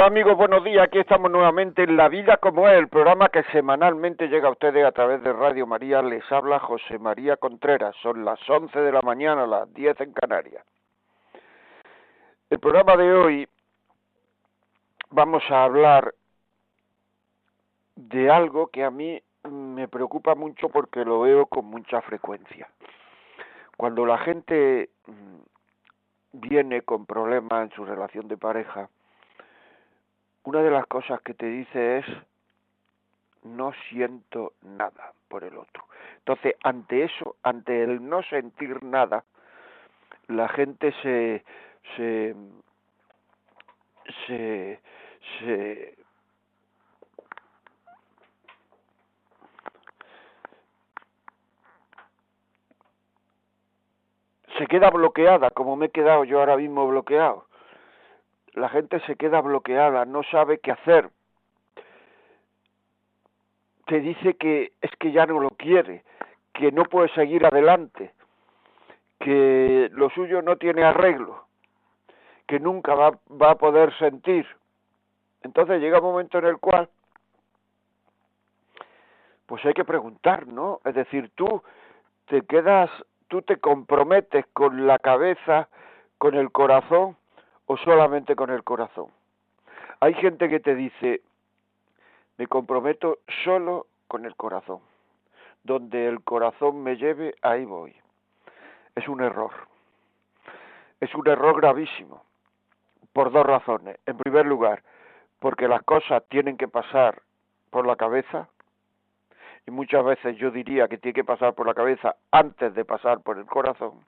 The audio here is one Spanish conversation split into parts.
Hola amigos, buenos días. Aquí estamos nuevamente en La Vida como es, el programa que semanalmente llega a ustedes a través de Radio María. Les habla José María Contreras. Son las 11 de la mañana, las 10 en Canarias. El programa de hoy vamos a hablar de algo que a mí me preocupa mucho porque lo veo con mucha frecuencia. Cuando la gente mm, viene con problemas en su relación de pareja, una de las cosas que te dice es no siento nada por el otro. Entonces, ante eso, ante el no sentir nada, la gente se se se, se se queda bloqueada, como me he quedado yo ahora mismo bloqueado la gente se queda bloqueada, no sabe qué hacer. Te dice que es que ya no lo quiere, que no puede seguir adelante, que lo suyo no tiene arreglo, que nunca va, va a poder sentir. Entonces llega un momento en el cual, pues hay que preguntar, ¿no? Es decir, tú te quedas, tú te comprometes con la cabeza, con el corazón, o solamente con el corazón. Hay gente que te dice, me comprometo solo con el corazón. Donde el corazón me lleve, ahí voy. Es un error. Es un error gravísimo. Por dos razones. En primer lugar, porque las cosas tienen que pasar por la cabeza. Y muchas veces yo diría que tiene que pasar por la cabeza antes de pasar por el corazón.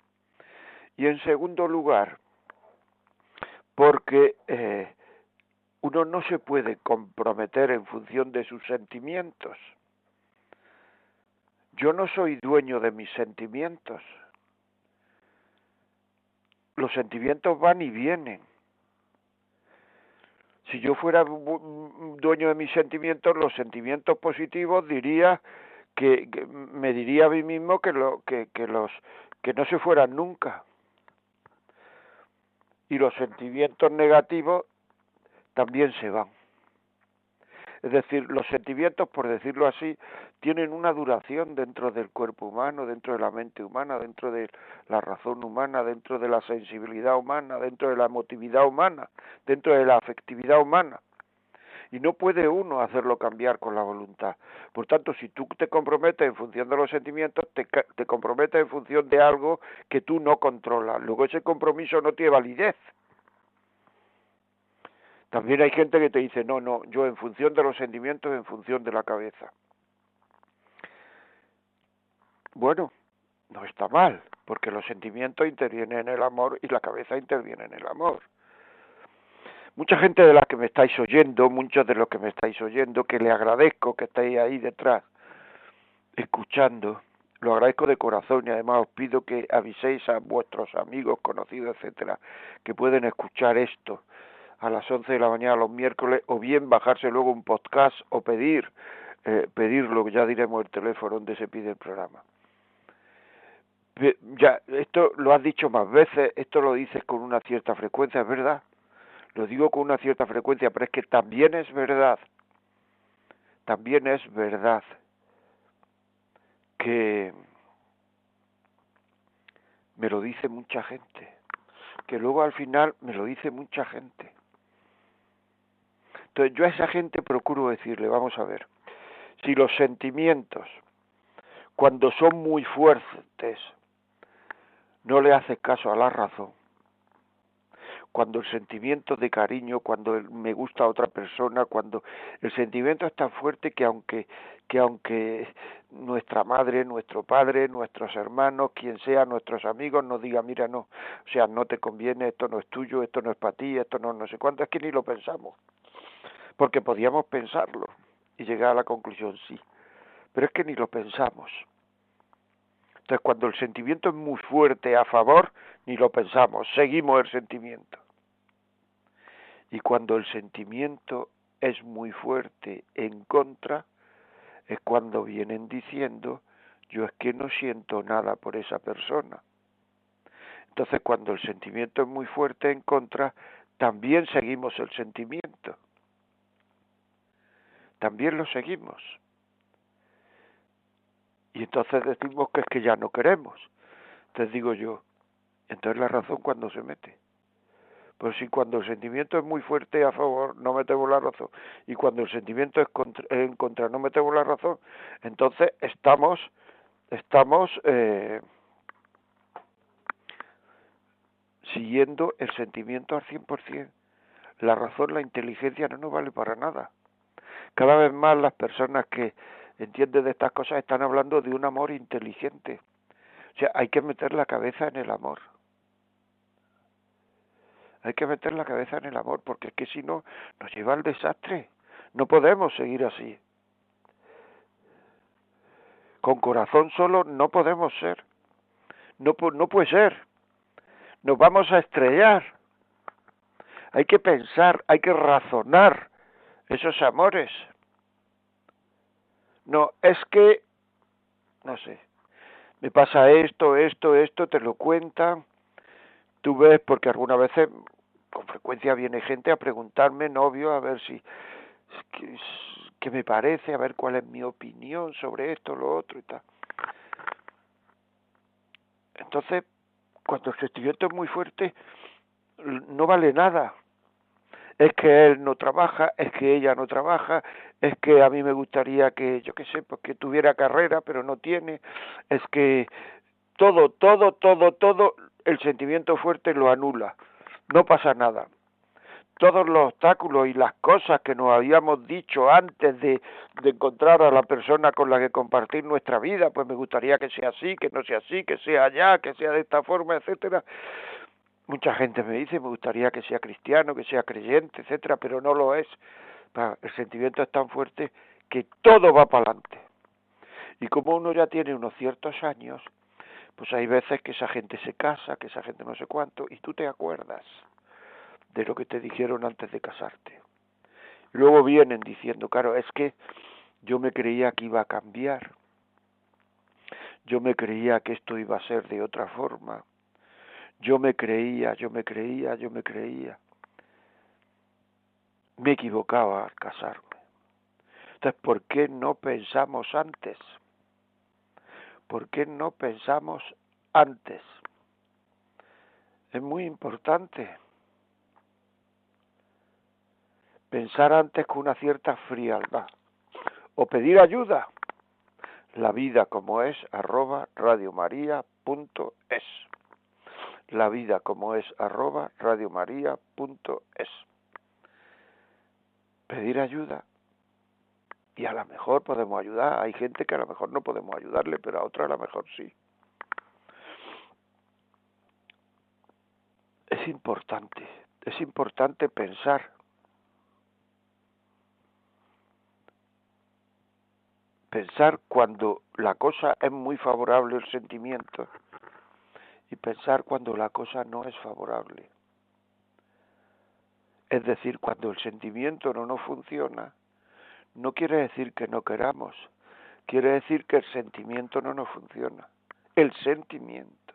Y en segundo lugar, porque eh, uno no se puede comprometer en función de sus sentimientos. Yo no soy dueño de mis sentimientos. Los sentimientos van y vienen. Si yo fuera dueño de mis sentimientos, los sentimientos positivos diría que, me diría a mí mismo que, lo, que, que los que no se fueran nunca y los sentimientos negativos también se van. Es decir, los sentimientos, por decirlo así, tienen una duración dentro del cuerpo humano, dentro de la mente humana, dentro de la razón humana, dentro de la sensibilidad humana, dentro de la emotividad humana, dentro de la afectividad humana y no puede uno hacerlo cambiar con la voluntad. Por tanto, si tú te comprometes en función de los sentimientos, te, te comprometes en función de algo que tú no controlas. Luego ese compromiso no tiene validez. También hay gente que te dice, no, no, yo en función de los sentimientos, en función de la cabeza. Bueno, no está mal, porque los sentimientos intervienen en el amor y la cabeza interviene en el amor mucha gente de la que me estáis oyendo, muchos de los que me estáis oyendo, que le agradezco que estéis ahí detrás, escuchando, lo agradezco de corazón y además os pido que aviséis a vuestros amigos, conocidos, etcétera, que pueden escuchar esto a las 11 de la mañana los miércoles o bien bajarse luego un podcast o pedir eh, pedirlo, ya diremos el teléfono donde se pide el programa. Ya, esto lo has dicho más veces, esto lo dices con una cierta frecuencia, es verdad. Lo digo con una cierta frecuencia, pero es que también es verdad, también es verdad que me lo dice mucha gente, que luego al final me lo dice mucha gente. Entonces yo a esa gente procuro decirle, vamos a ver, si los sentimientos, cuando son muy fuertes, no le hace caso a la razón, cuando el sentimiento de cariño, cuando me gusta a otra persona, cuando el sentimiento es tan fuerte que aunque que aunque nuestra madre, nuestro padre, nuestros hermanos, quien sea, nuestros amigos nos diga, mira, no, o sea, no te conviene, esto no es tuyo, esto no es para ti, esto no no sé cuánto, es que ni lo pensamos. Porque podíamos pensarlo y llegar a la conclusión sí, pero es que ni lo pensamos. Entonces, cuando el sentimiento es muy fuerte a favor, ni lo pensamos, seguimos el sentimiento. Y cuando el sentimiento es muy fuerte en contra, es cuando vienen diciendo, yo es que no siento nada por esa persona. Entonces, cuando el sentimiento es muy fuerte en contra, también seguimos el sentimiento. También lo seguimos. Y entonces decimos que es que ya no queremos. Entonces digo yo, entonces la razón cuando se mete. Pues si cuando el sentimiento es muy fuerte a favor, no metemos la razón. Y cuando el sentimiento es en contra, no metemos la razón. Entonces estamos, estamos eh, siguiendo el sentimiento al 100%. La razón, la inteligencia no nos vale para nada. Cada vez más las personas que entienden de estas cosas están hablando de un amor inteligente. O sea, hay que meter la cabeza en el amor. Hay que meter la cabeza en el amor, porque es que si no, nos lleva al desastre. No podemos seguir así. Con corazón solo no podemos ser. No, no puede ser. Nos vamos a estrellar. Hay que pensar, hay que razonar esos amores. No, es que, no sé, me pasa esto, esto, esto, te lo cuentan, tú ves, porque algunas veces con frecuencia viene gente a preguntarme, novio, a ver si, qué, me parece, a ver cuál es mi opinión sobre esto, lo otro y tal. Entonces, cuando el sentimiento es muy fuerte, no vale nada. Es que él no trabaja, es que ella no trabaja, es que a mí me gustaría que, yo qué sé, pues que tuviera carrera, pero no tiene, es que todo, todo, todo, todo, el sentimiento fuerte lo anula no pasa nada. Todos los obstáculos y las cosas que nos habíamos dicho antes de, de encontrar a la persona con la que compartir nuestra vida, pues me gustaría que sea así, que no sea así, que sea allá, que sea de esta forma, etcétera. Mucha gente me dice, me gustaría que sea cristiano, que sea creyente, etcétera, pero no lo es. El sentimiento es tan fuerte que todo va para adelante. Y como uno ya tiene unos ciertos años, pues hay veces que esa gente se casa, que esa gente no sé cuánto, y tú te acuerdas de lo que te dijeron antes de casarte. Y luego vienen diciendo, claro, es que yo me creía que iba a cambiar, yo me creía que esto iba a ser de otra forma, yo me creía, yo me creía, yo me creía. Me equivocaba al casarme. Entonces, ¿por qué no pensamos antes? ¿por qué no pensamos antes? Es muy importante pensar antes con una cierta frialdad o pedir ayuda. La vida como es arroba radiomaria.es. La vida como es arroba radiomaria.es. Pedir ayuda y a lo mejor podemos ayudar. Hay gente que a lo mejor no podemos ayudarle, pero a otra a lo mejor sí. Es importante, es importante pensar. Pensar cuando la cosa es muy favorable el sentimiento y pensar cuando la cosa no es favorable. Es decir, cuando el sentimiento no nos funciona, no quiere decir que no queramos, quiere decir que el sentimiento no nos funciona. El sentimiento.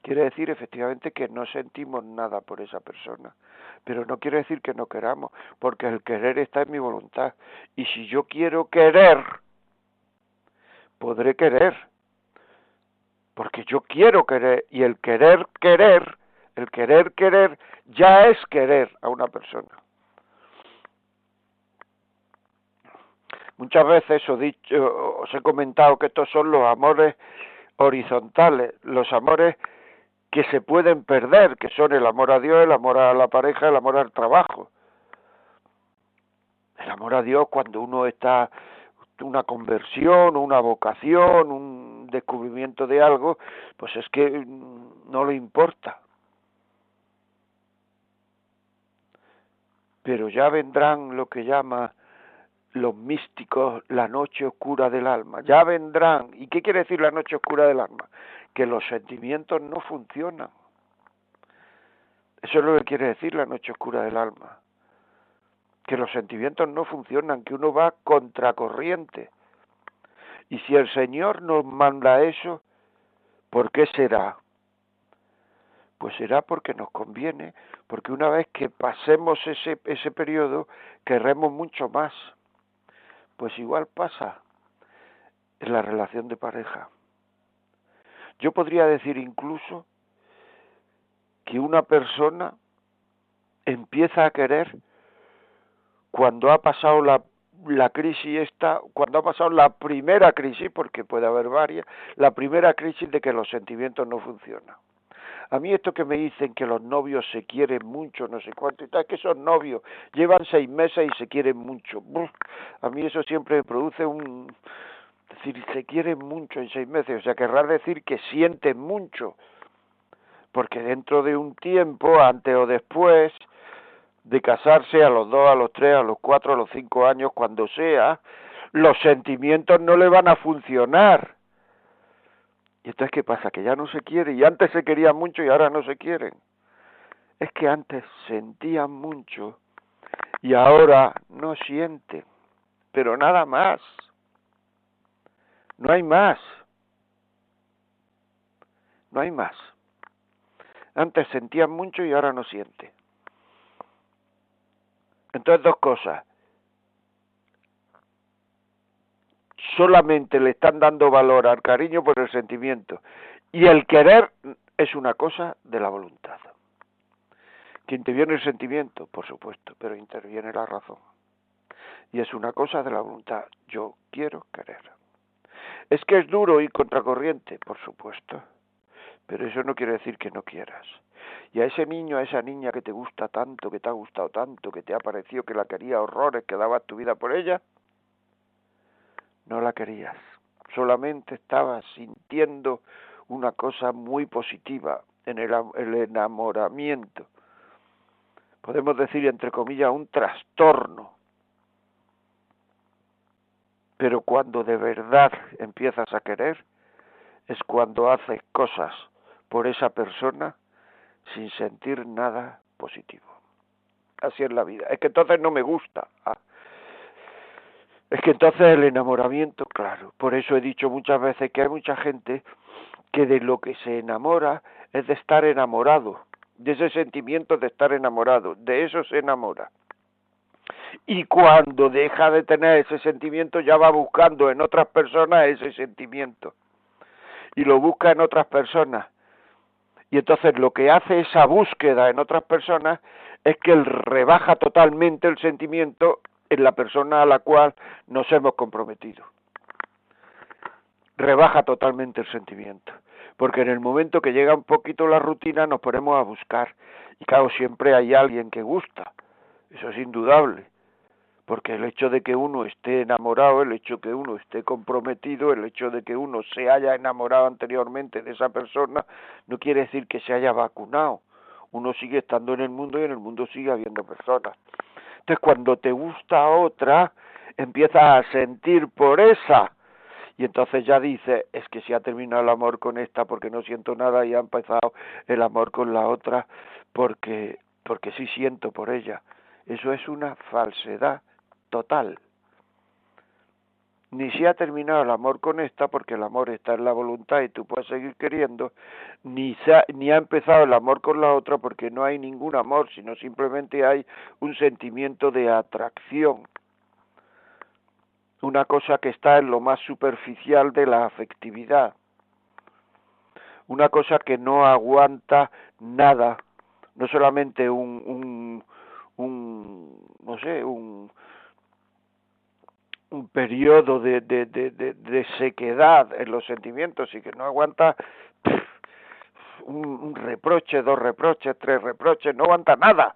Quiere decir efectivamente que no sentimos nada por esa persona, pero no quiere decir que no queramos, porque el querer está en mi voluntad. Y si yo quiero querer, podré querer, porque yo quiero querer, y el querer querer, el querer querer, ya es querer a una persona. Muchas veces os, dicho, os he comentado que estos son los amores horizontales, los amores que se pueden perder, que son el amor a Dios, el amor a la pareja, el amor al trabajo. El amor a Dios cuando uno está una conversión, una vocación, un descubrimiento de algo, pues es que no le importa. Pero ya vendrán lo que llama los místicos la noche oscura del alma. Ya vendrán. ¿Y qué quiere decir la noche oscura del alma? Que los sentimientos no funcionan. Eso es lo que quiere decir la noche oscura del alma. Que los sentimientos no funcionan, que uno va contracorriente. Y si el Señor nos manda eso, ¿por qué será? Pues será porque nos conviene, porque una vez que pasemos ese, ese periodo, querremos mucho más. Pues igual pasa en la relación de pareja. Yo podría decir incluso que una persona empieza a querer cuando ha pasado la, la crisis esta, cuando ha pasado la primera crisis, porque puede haber varias, la primera crisis de que los sentimientos no funcionan. A mí esto que me dicen que los novios se quieren mucho, no sé cuánto y tal, es que esos novios llevan seis meses y se quieren mucho. A mí eso siempre me produce un... Es decir, se quieren mucho en seis meses, o sea, querrá decir que sienten mucho, porque dentro de un tiempo, antes o después, de casarse a los dos, a los tres, a los cuatro, a los cinco años, cuando sea, los sentimientos no le van a funcionar. Y entonces, ¿qué pasa? Que ya no se quiere. Y antes se querían mucho y ahora no se quieren. Es que antes sentían mucho y ahora no sienten. Pero nada más. No hay más. No hay más. Antes sentían mucho y ahora no sienten. Entonces, dos cosas. solamente le están dando valor al cariño por el sentimiento. Y el querer es una cosa de la voluntad. Que interviene el sentimiento, por supuesto, pero interviene la razón. Y es una cosa de la voluntad. Yo quiero querer. Es que es duro y contracorriente, por supuesto. Pero eso no quiere decir que no quieras. Y a ese niño, a esa niña que te gusta tanto, que te ha gustado tanto, que te ha parecido que la quería horrores, que dabas tu vida por ella, no la querías, solamente estabas sintiendo una cosa muy positiva en el, enamoramiento. Podemos decir, entre comillas, un trastorno. Pero cuando de verdad empiezas a querer, es cuando haces cosas por esa persona sin sentir nada positivo. Así es la vida. Es que entonces no me gusta. Ah, es que entonces el enamoramiento, claro, por eso he dicho muchas veces que hay mucha gente que de lo que se enamora es de estar enamorado, de ese sentimiento de estar enamorado, de eso se enamora. Y cuando deja de tener ese sentimiento ya va buscando en otras personas ese sentimiento. Y lo busca en otras personas. Y entonces lo que hace esa búsqueda en otras personas es que él rebaja totalmente el sentimiento en la persona a la cual nos hemos comprometido. Rebaja totalmente el sentimiento, porque en el momento que llega un poquito la rutina nos ponemos a buscar y claro, siempre hay alguien que gusta, eso es indudable, porque el hecho de que uno esté enamorado, el hecho de que uno esté comprometido, el hecho de que uno se haya enamorado anteriormente de esa persona, no quiere decir que se haya vacunado. Uno sigue estando en el mundo y en el mundo sigue habiendo personas. Entonces cuando te gusta otra, empiezas a sentir por esa. Y entonces ya dice, es que si ha terminado el amor con esta porque no siento nada y ha empezado el amor con la otra porque, porque sí siento por ella. Eso es una falsedad total. Ni se ha terminado el amor con esta, porque el amor está en la voluntad y tú puedes seguir queriendo, ni, ha, ni ha empezado el amor con la otra, porque no hay ningún amor, sino simplemente hay un sentimiento de atracción, una cosa que está en lo más superficial de la afectividad, una cosa que no aguanta nada, no solamente un, un, un no sé, un, un periodo de, de, de, de, sequedad en los sentimientos y que no aguanta un, un, reproche, dos reproches, tres reproches, no aguanta nada.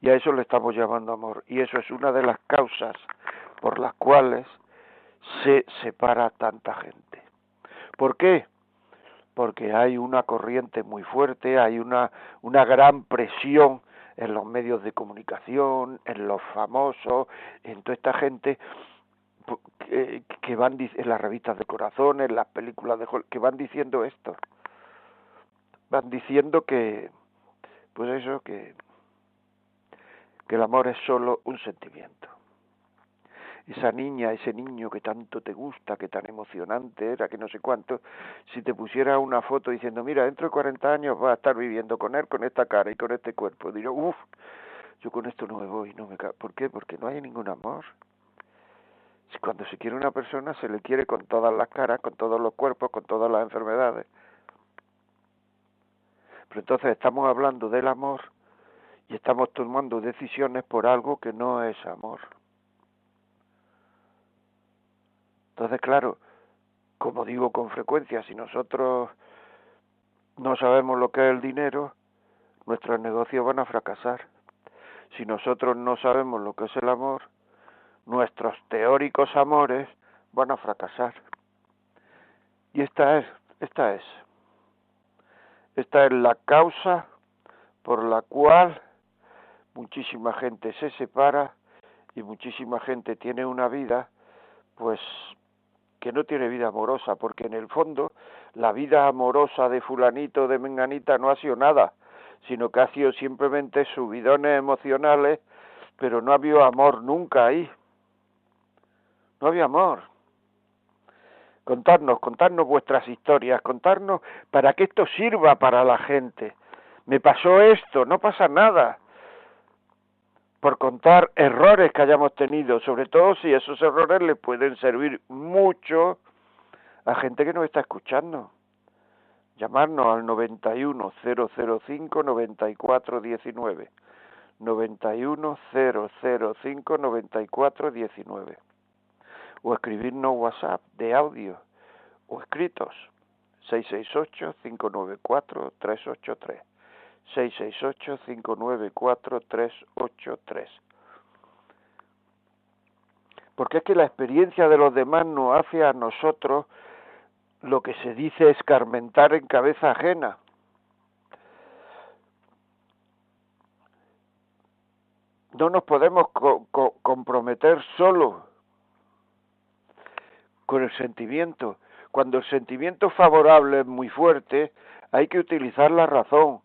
Y a eso le estamos llamando amor. Y eso es una de las causas por las cuales se separa tanta gente. ¿Por qué? Porque hay una corriente muy fuerte, hay una, una gran presión en los medios de comunicación, en los famosos, en toda esta gente que, que van en las revistas de corazón, en las películas de que van diciendo esto. Van diciendo que pues eso que que el amor es solo un sentimiento esa niña, ese niño que tanto te gusta, que tan emocionante era, que no sé cuánto, si te pusiera una foto diciendo, mira, dentro de 40 años vas a estar viviendo con él, con esta cara y con este cuerpo, diría, uff, yo con esto no me voy, no me ¿Por qué? Porque no hay ningún amor. Cuando se quiere una persona se le quiere con todas las caras, con todos los cuerpos, con todas las enfermedades. Pero entonces estamos hablando del amor y estamos tomando decisiones por algo que no es amor. Entonces, claro, como digo con frecuencia, si nosotros no sabemos lo que es el dinero, nuestros negocios van a fracasar. Si nosotros no sabemos lo que es el amor, nuestros teóricos amores van a fracasar. Y esta es, esta es, esta es la causa por la cual muchísima gente se separa y muchísima gente tiene una vida pues que no tiene vida amorosa, porque en el fondo la vida amorosa de fulanito, de menganita, no ha sido nada, sino que ha sido simplemente subidones emocionales, pero no había amor nunca ahí. No había amor. Contarnos, contarnos vuestras historias, contarnos para que esto sirva para la gente. Me pasó esto, no pasa nada por contar errores que hayamos tenido, sobre todo si esos errores le pueden servir mucho a gente que nos está escuchando. Llamarnos al 91 005 94 19. 91 005 94 19. O escribirnos WhatsApp de audio o escritos 668 594 383. 668-594-383. Porque es que la experiencia de los demás nos hace a nosotros lo que se dice escarmentar en cabeza ajena. No nos podemos comprometer solo con el sentimiento. Cuando el sentimiento favorable es muy fuerte, hay que utilizar la razón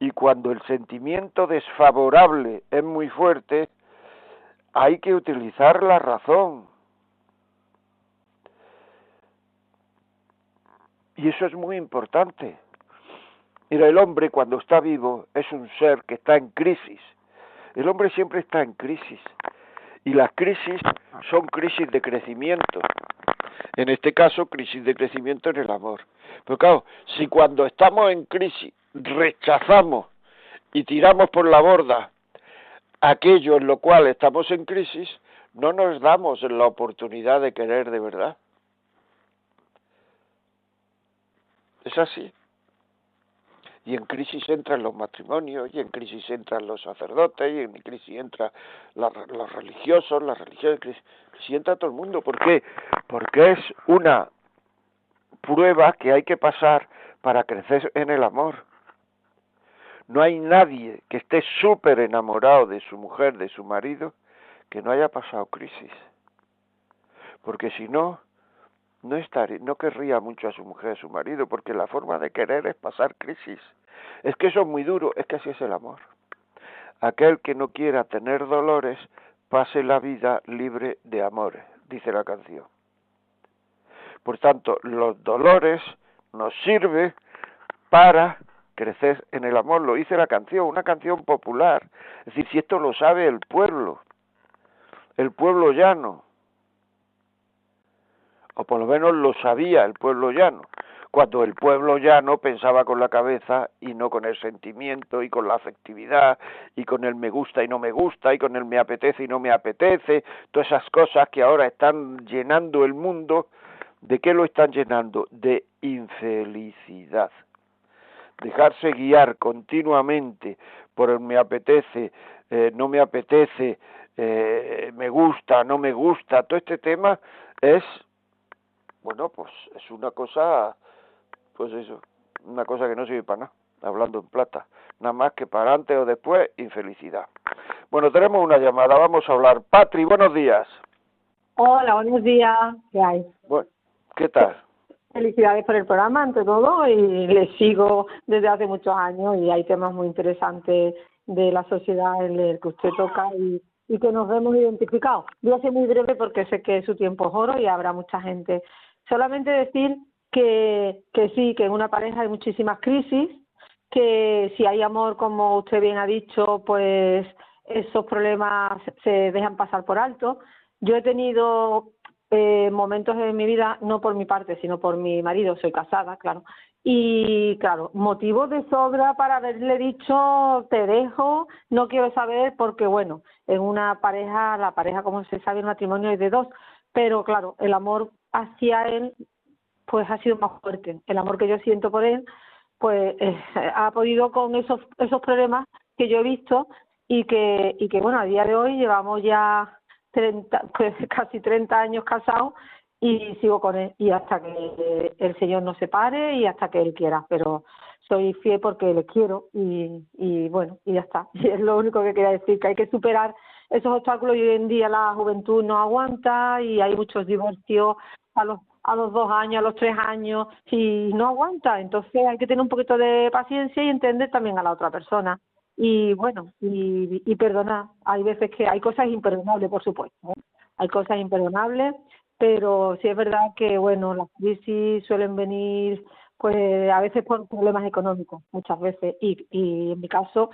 y cuando el sentimiento desfavorable es muy fuerte, hay que utilizar la razón. Y eso es muy importante. Mira, el hombre cuando está vivo es un ser que está en crisis. El hombre siempre está en crisis. Y las crisis son crisis de crecimiento. En este caso, crisis de crecimiento en el amor. Pero claro, si cuando estamos en crisis rechazamos y tiramos por la borda aquello en lo cual estamos en crisis, no nos damos la oportunidad de querer de verdad. Es así. Y en crisis entran los matrimonios, y en crisis entran los sacerdotes, y en crisis entran los religiosos, las religiosas, crisis, crisis entra todo el mundo. ¿Por qué? Porque es una prueba que hay que pasar para crecer en el amor. No hay nadie que esté súper enamorado de su mujer, de su marido, que no haya pasado crisis. Porque si no, no, estaría, no querría mucho a su mujer, a su marido, porque la forma de querer es pasar crisis. Es que eso es muy duro, es que así es el amor. Aquel que no quiera tener dolores, pase la vida libre de amores, dice la canción. Por tanto, los dolores nos sirven para crecer en el amor, lo dice la canción, una canción popular. Es decir, si esto lo sabe el pueblo, el pueblo llano, o por lo menos lo sabía el pueblo llano, cuando el pueblo llano pensaba con la cabeza y no con el sentimiento y con la afectividad y con el me gusta y no me gusta y con el me apetece y no me apetece, todas esas cosas que ahora están llenando el mundo, ¿de qué lo están llenando? De infelicidad dejarse guiar continuamente por el me apetece, eh, no me apetece, eh, me gusta, no me gusta, todo este tema es, bueno, pues es una cosa, pues eso, una cosa que no sirve para nada. hablando en plata. Nada más que para antes o después, infelicidad. Bueno, tenemos una llamada, vamos a hablar. Patri, buenos días. Hola, buenos días. ¿Qué hay? Bueno, ¿Qué tal? Felicidades por el programa, ante todo, y le sigo desde hace muchos años y hay temas muy interesantes de la sociedad en el que usted toca y, que nos hemos identificado. Voy a ser muy breve porque sé que su tiempo es oro y habrá mucha gente. Solamente decir que, que sí, que en una pareja hay muchísimas crisis, que si hay amor, como usted bien ha dicho, pues esos problemas se dejan pasar por alto. Yo he tenido eh, momentos en mi vida, no por mi parte, sino por mi marido, soy casada, claro. Y claro, motivos de sobra para haberle dicho te dejo, no quiero saber, porque bueno, en una pareja, la pareja, como se sabe, el matrimonio es de dos, pero claro, el amor hacia él, pues ha sido más fuerte. El amor que yo siento por él, pues eh, ha podido con esos, esos problemas que yo he visto y que, y que bueno, a día de hoy llevamos ya 30, pues casi 30 años casados y sigo con él y hasta que el Señor nos separe y hasta que Él quiera, pero soy fiel porque le quiero y, bueno, y ya está. Y es lo único que quería decir, que hay que superar esos obstáculos y hoy en día la juventud no aguanta y hay muchos divorcios a los a los dos años, a los tres años y no aguanta. Entonces hay que tener un poquito de paciencia y entender también a la otra persona y bueno, y, y perdonar. Hay veces que hay cosas imperdonables, por supuesto. ¿eh? Hay cosas imperdonables, pero sí es verdad que, bueno, las crisis suelen venir, pues a veces por problemas económicos, muchas veces. Y, y en mi caso,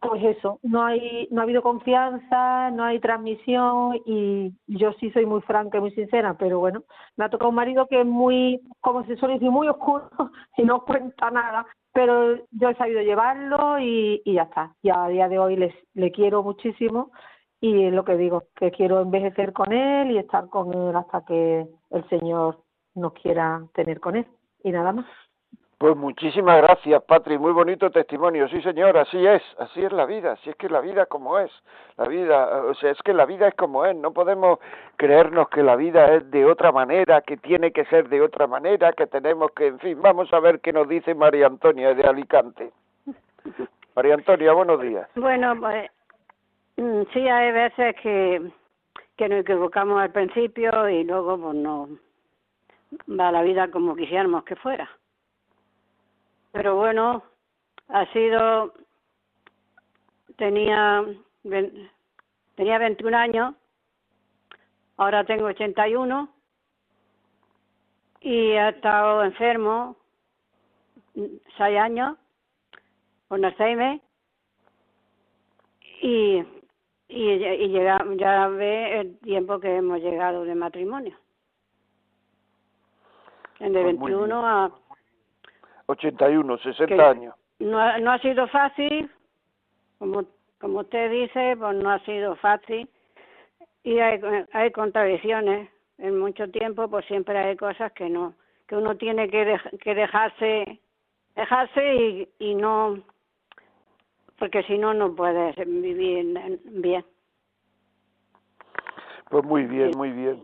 pues eso, no hay no ha habido confianza, no hay transmisión y yo sí soy muy franca y muy sincera, pero bueno, me ha tocado un marido que es muy, como se suele decir, muy oscuro y no cuenta nada pero yo he sabido llevarlo y, ya está. Y a día de hoy les, le quiero muchísimo y lo que digo, que quiero envejecer con él y estar con él hasta que el Señor nos quiera tener con él. Y nada más. Pues muchísimas gracias, Patri. Muy bonito testimonio. Sí, señor, así es. Así es la vida. Así es que la vida como es. La vida, o sea, es que la vida es como es. No podemos creernos que la vida es de otra manera, que tiene que ser de otra manera, que tenemos que, en fin, vamos a ver qué nos dice María Antonia de Alicante. María Antonia, buenos días. Bueno, pues mm, sí, hay veces que, que nos equivocamos al principio y luego pues no va la vida como quisiéramos que fuera pero bueno, ha sido, tenía, tenía 21 años, ahora tengo 81 y he estado enfermo seis años con Alzheimer y, y, y llega, ya ve el tiempo que hemos llegado de matrimonio. De 21 pues a 81, 60 años. No ha, no ha sido fácil, como, como usted dice, pues no ha sido fácil. Y hay, hay contradicciones. En mucho tiempo, pues siempre hay cosas que no, que uno tiene que, que dejarse, dejarse y, y no, porque si no, no puede vivir bien. Pues muy bien, muy bien.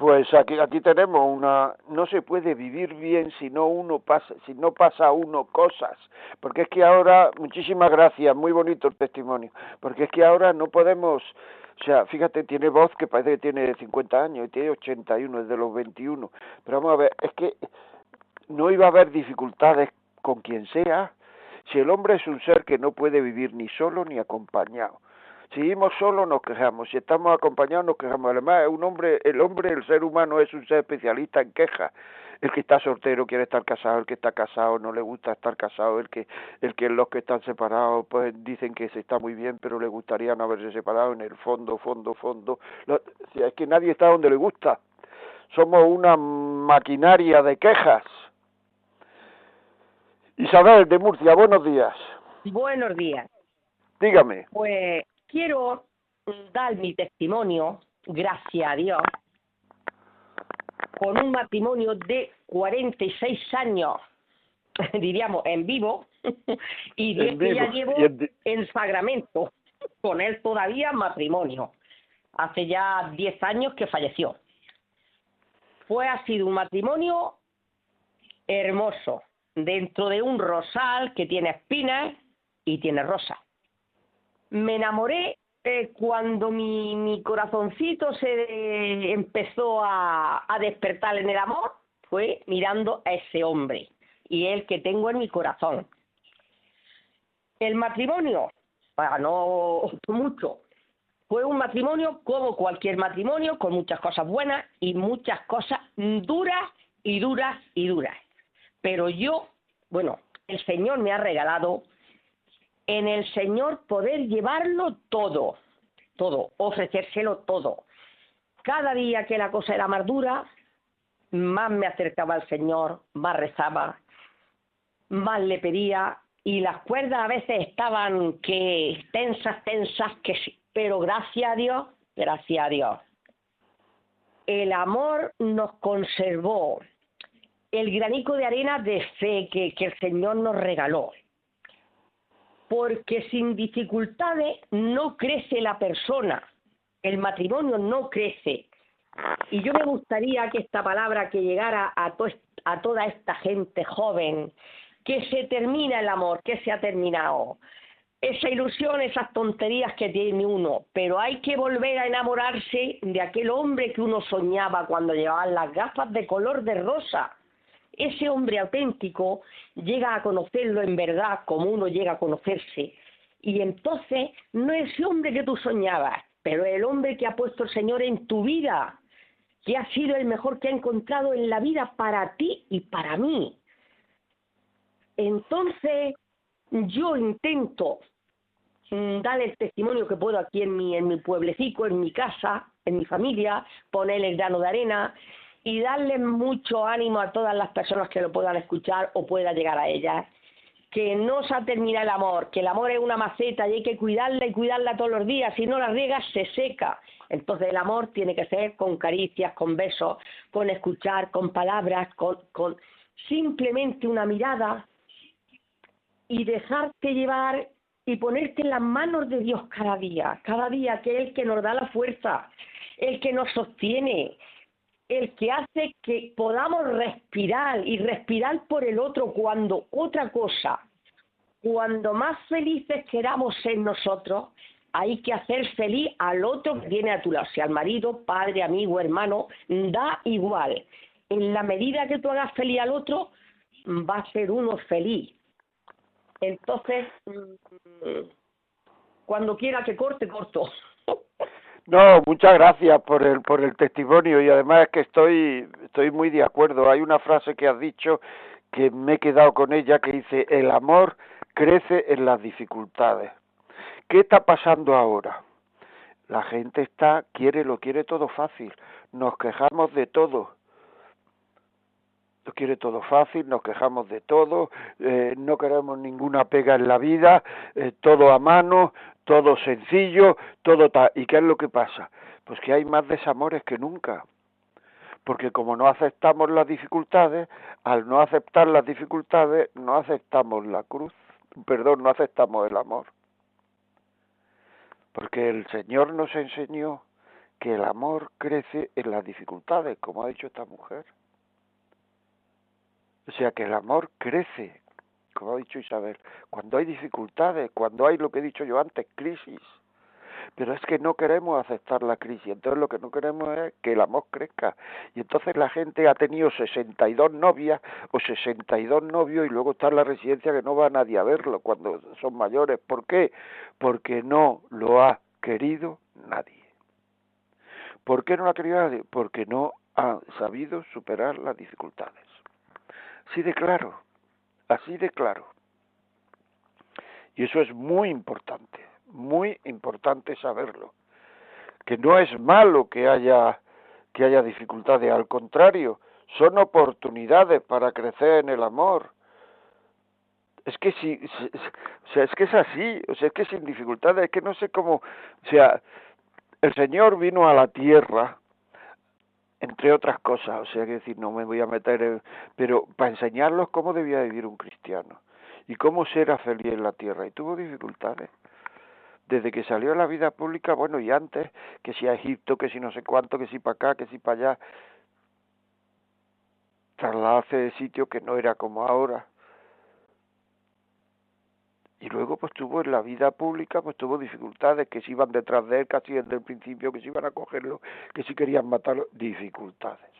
Pues aquí, aquí tenemos una, no se puede vivir bien si no uno pasa, si no pasa uno cosas, porque es que ahora, muchísimas gracias, muy bonito el testimonio, porque es que ahora no podemos, o sea, fíjate, tiene voz que parece que tiene 50 años y tiene 81, es de los 21, pero vamos a ver, es que no iba a haber dificultades con quien sea, si el hombre es un ser que no puede vivir ni solo ni acompañado, si vivimos solos nos quejamos, si estamos acompañados nos quejamos. Además, un hombre, el hombre, el ser humano es un ser especialista en quejas. El que está soltero quiere estar casado, el que está casado no le gusta estar casado, el que, el que los que están separados pues dicen que se está muy bien, pero le gustaría no haberse separado en el fondo, fondo, fondo. Lo, es que nadie está donde le gusta. Somos una maquinaria de quejas. Isabel de Murcia, buenos días. Buenos días. Dígame. Pues quiero dar mi testimonio, gracias a Dios, con un matrimonio de 46 años, diríamos, en vivo, y de que ya llevo en Sacramento, con él todavía matrimonio. Hace ya 10 años que falleció. Pues ha sido un matrimonio hermoso, dentro de un rosal que tiene espinas y tiene rosa. Me enamoré eh, cuando mi, mi corazoncito se empezó a, despertar en el amor, fue mirando a ese hombre y el que tengo en mi corazón. El matrimonio, para no mucho, fue un matrimonio como cualquier matrimonio, con muchas cosas buenas y muchas cosas duras y duras y duras. Pero yo, bueno, el Señor me ha regalado en el Señor poder llevarlo todo, todo, ofrecérselo todo. Cada día que la cosa era más dura, más me acercaba al Señor, más rezaba, más le pedía y las cuerdas a veces estaban que tensas, tensas, que pero gracias a Dios, gracias a Dios, el amor nos conservó el granico de arena de fe que el Señor nos regaló. Porque sin dificultades no crece la persona, el matrimonio no crece. Y yo me gustaría que esta palabra que llegara a, toda esta gente joven, que se termina el amor, que se ha terminado esa ilusión, esas tonterías que tiene uno, pero hay que volver a enamorarse de aquel hombre que uno soñaba cuando llevaba las gafas de color de rosa. Ese hombre auténtico llega a conocerlo en verdad como uno llega a conocerse. Y entonces no es ese hombre que tú soñabas, pero el hombre que ha puesto el Señor en tu vida, que ha sido el mejor que ha encontrado en la vida para ti y para mí. Entonces, yo intento mm, dar el testimonio que puedo aquí en mi, en mi en mi casa, en mi familia, poner el grano de arena y darle mucho ánimo a todas las personas que lo puedan escuchar o pueda llegar a ellas. Que no se ha terminado el amor, que el amor es una maceta y hay que cuidarla y cuidarla todos los días, si no la riegas se seca. Entonces el amor tiene que ser con caricias, con besos, con escuchar, con palabras, con, con simplemente una mirada, y dejarte llevar y ponerte en las manos de Dios cada día, cada día, que es el que nos da la fuerza, el que nos sostiene, el que hace que podamos respirar y respirar por el otro cuando otra cosa, cuando más felices queramos ser nosotros, hay que hacer feliz al otro que viene a tu lado, sea al marido, padre, amigo, hermano, da igual. En la medida que tú hagas feliz al otro, va a ser uno feliz. Entonces, mm, cuando quiera que corte, corto. No, muchas gracias por el por el testimonio y además es que estoy estoy muy de acuerdo. Hay una frase que has dicho que me he quedado con ella que dice el amor crece en las dificultades. ¿Qué está pasando ahora? La gente está quiere lo quiere todo fácil. Nos quejamos de todo quiere todo fácil, nos quejamos de todo, eh, no queremos ninguna pega en la vida, eh, todo a mano, todo sencillo, todo tal. ¿Y qué es lo que pasa? Pues que hay más desamores que nunca. Porque como no aceptamos las dificultades, al no aceptar las dificultades, no aceptamos la cruz, perdón, no aceptamos el amor. Porque el Señor nos enseñó que el amor crece en las dificultades, como ha dicho esta mujer. O sea que el amor crece, como ha dicho Isabel, cuando hay dificultades, cuando hay lo que he dicho yo antes, crisis. Pero es que no queremos aceptar la crisis, entonces lo que no queremos es que el amor crezca. Y entonces la gente ha tenido 62 novias o 62 novios y luego está en la residencia que no va nadie a verlo cuando son mayores. ¿Por qué? Porque no lo ha querido nadie. ¿Por qué no lo ha querido nadie? Porque no ha sabido superar las dificultades. Así de claro, así de claro. Y eso es muy importante, muy importante saberlo. Que no es malo que haya, que haya dificultades, al contrario, son oportunidades para crecer en el amor. Es que si, es que es así, o sea, es que sin dificultades, es que no sé cómo, o sea, el Señor vino a la tierra entre otras cosas, o sea, que decir, no me voy a meter, en, pero para enseñarlos cómo debía vivir un cristiano y cómo ser feliz en la tierra, y tuvo dificultades. Desde que salió a la vida pública, bueno, y antes, que si a Egipto, que si no sé cuánto, que si para acá, que si para allá, trasladarse de sitio que no era como ahora, luego pues tuvo en la vida pública pues tuvo dificultades que se iban detrás de él casi desde el principio que se iban a cogerlo que si querían matarlo dificultades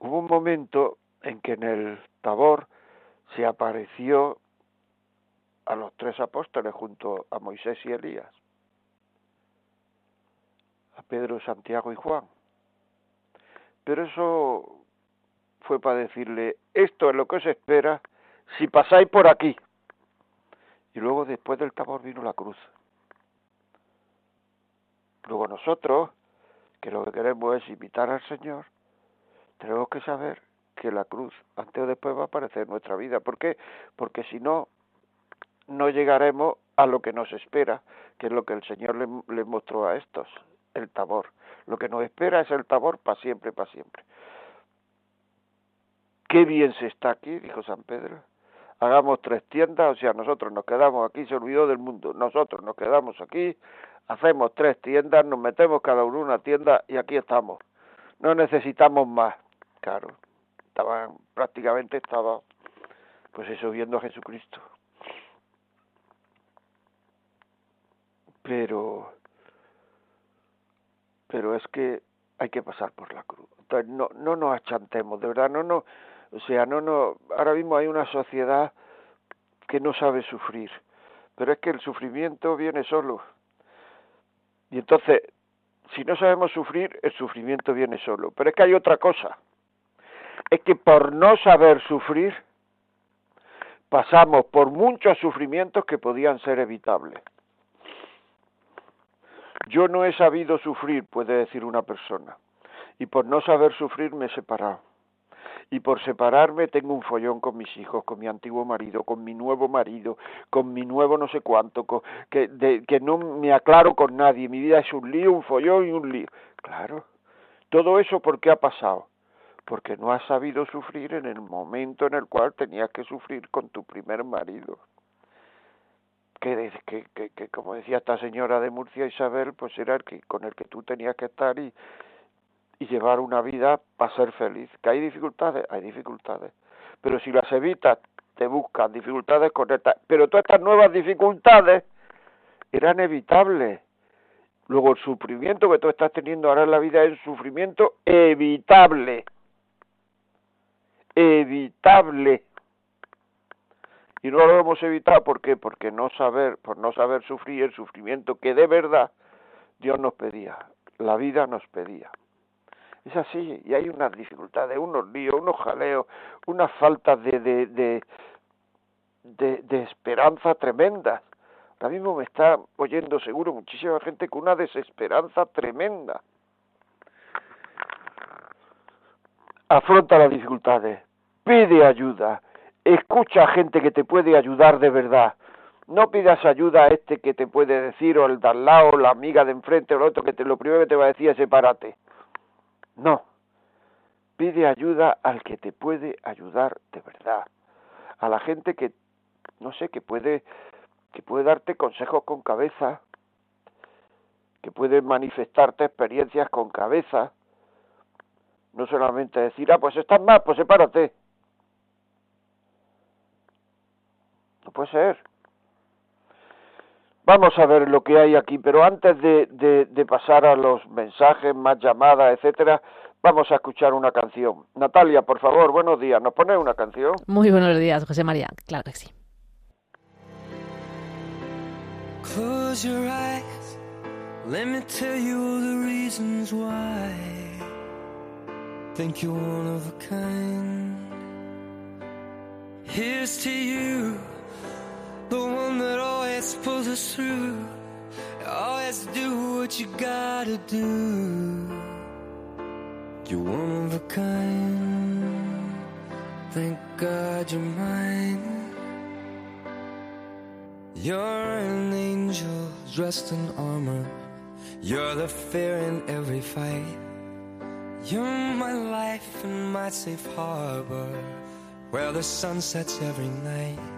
hubo un momento en que en el Tabor se apareció a los tres apóstoles junto a Moisés y Elías, a Pedro, Santiago y Juan. Pero eso fue para decirle, esto es lo que os espera si pasáis por aquí. Y luego después del Tabor vino la cruz. Luego nosotros, que lo que queremos es invitar al Señor, tenemos que saber que la cruz antes o después va a aparecer en nuestra vida. ¿Por qué? Porque si no, no llegaremos a lo que nos espera, que es lo que el Señor le, mostró a estos, el tabor. Lo que nos espera es el tabor para siempre, para siempre. Qué bien se está aquí, dijo San Pedro. Hagamos tres tiendas, o sea, nosotros nos quedamos aquí, se olvidó del mundo. Nosotros nos quedamos aquí, hacemos tres tiendas, nos metemos cada uno en una tienda y aquí estamos. No necesitamos más claro, estaban, prácticamente estaba, pues eso, viendo a Jesucristo. Pero, pero es que hay que pasar por la cruz. Entonces, no, no nos achantemos, de verdad, no, no, o sea, no, no, ahora mismo hay una sociedad que no sabe sufrir, pero es que el sufrimiento viene solo. Y entonces, si no sabemos sufrir, el sufrimiento viene solo. Pero es que hay otra cosa es que por no saber sufrir, pasamos por muchos sufrimientos que podían ser evitables. Yo no he sabido sufrir, puede decir una persona, y por no saber sufrir me he separado. Y por separarme tengo un follón con mis hijos, con mi antiguo marido, con mi nuevo marido, con mi nuevo no sé cuánto, que, que no me aclaro con nadie. Mi vida es un lío, un follón y un lío. Claro, todo eso porque ha pasado porque no has sabido sufrir en el momento en el cual tenías que sufrir con tu primer marido. Que, que, que, que como decía esta señora de Murcia, Isabel, pues era el que con el que tú tenías que estar y, y llevar una vida para ser feliz. ¿Que hay dificultades? Hay dificultades. Pero si las evitas, te buscan dificultades correctas. Pero todas estas nuevas dificultades eran evitables. Luego el sufrimiento que tú estás teniendo ahora en la vida es sufrimiento evitable evitable. Y no lo hemos evitado ¿por qué? Porque no saber, por no saber sufrir el sufrimiento que de verdad Dios nos pedía, la vida nos pedía. Es así, y hay unas dificultades, unos líos, unos jaleos, unas faltas de, de, de, de, esperanza tremenda. Ahora mismo me está oyendo seguro muchísima gente con una desesperanza tremenda. Afronta las dificultades, pide ayuda, escucha a gente que te puede ayudar de verdad. No pidas ayuda a este que te puede decir, o el de al lado, la amiga de enfrente, o el otro que te, lo primero que te va a decir es sepárate. No. Pide ayuda al que te puede ayudar de verdad. A la gente que, no sé, que puede, que puede darte consejos con cabeza, que puede manifestarte experiencias con cabeza. No solamente decir, ah, pues estás mal, pues sepárate. puede ser. Vamos a ver lo que hay aquí, pero antes de, de, pasar a los mensajes, más llamadas, etcétera, vamos a escuchar una canción. Natalia, por favor, buenos días. ¿Nos pone una canción? Muy buenos días, José María. Claro que sí. Close your eyes. Let me tell you the reasons why. Think you're one of a kind. Here's to you. The one that always pulls us through. Always do what you gotta do. You're one of a kind. Thank God you're mine. You're an angel dressed in armor. You're the fear in every fight. You're my life and my safe harbor, where the sun sets every night.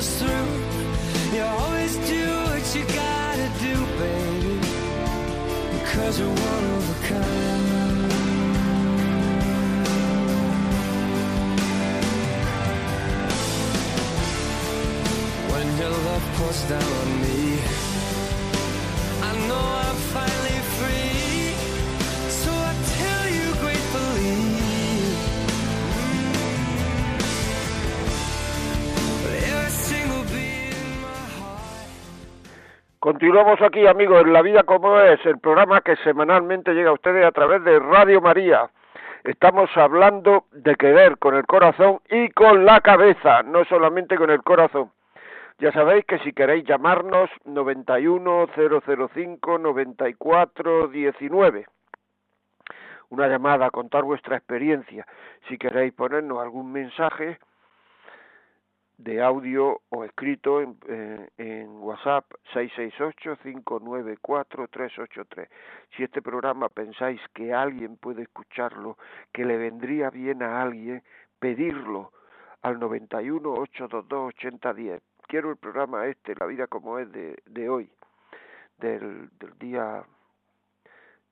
us through. You always do what you gotta do, baby, because you're one of a kind. When your love pours down on me, I know I'm finally Continuamos aquí, amigos, en La Vida como es, el programa que semanalmente llega a ustedes a través de Radio María. Estamos hablando de querer con el corazón y con la cabeza, no solamente con el corazón. Ya sabéis que si queréis llamarnos 91 005 94 19. Una llamada a contar vuestra experiencia. Si queréis ponernos algún mensaje de audio o escrito en, eh, en WhatsApp 668-594-383. Si este programa pensáis que alguien puede escucharlo, que le vendría bien a alguien, pedirlo al 91-822-8010 quiero el programa este, La vida como es de, de hoy, del, del día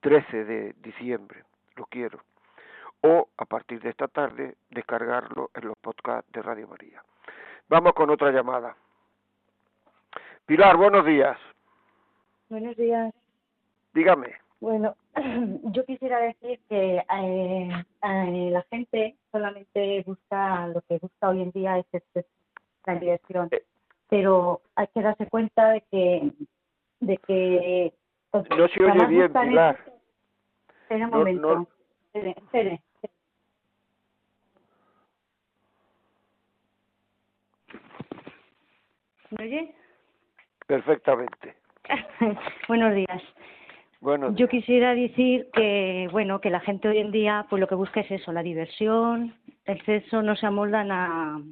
13 de diciembre, lo quiero. O a partir de esta tarde descargarlo en los podcasts de Radio María. Vamos con otra llamada. Pilar, buenos días. Buenos días. Dígame. Bueno, yo quisiera decir que eh, eh, la gente solamente busca, lo que busca hoy en día es, es, es la. Eh, pero hay que darse cuenta de que de que pues, No se oye bien, Pilar. espera un No- momento no- espere, espere. ¿Me oye? Perfectamente. Buenos días. Bueno, Yo quisiera decir que, bueno, que la gente hoy en día, pues lo que busca es eso, la diversión, el sexo, no se amoldan a,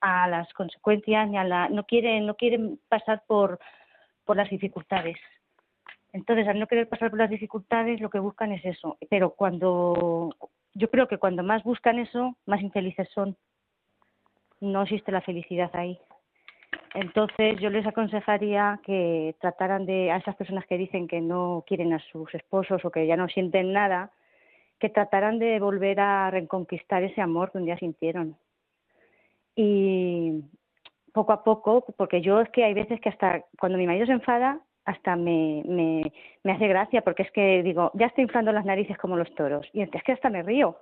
a las consecuencias ni a la, no quieren, no quieren pasar por, por las dificultades. Entonces, al no querer pasar por las dificultades, lo que buscan es eso. Pero cuando, yo creo que cuando más buscan eso, más infelices son. No existe la felicidad ahí. Entonces, yo les aconsejaría que trataran de, a esas personas que dicen que no quieren a sus esposos o que ya no sienten nada, que trataran de volver a reconquistar ese amor que un día sintieron. Y poco a poco, porque yo es que hay veces que hasta cuando mi marido se enfada, hasta me, me, me hace gracia, porque es que digo, ya estoy inflando las narices como los toros. Y es que hasta me río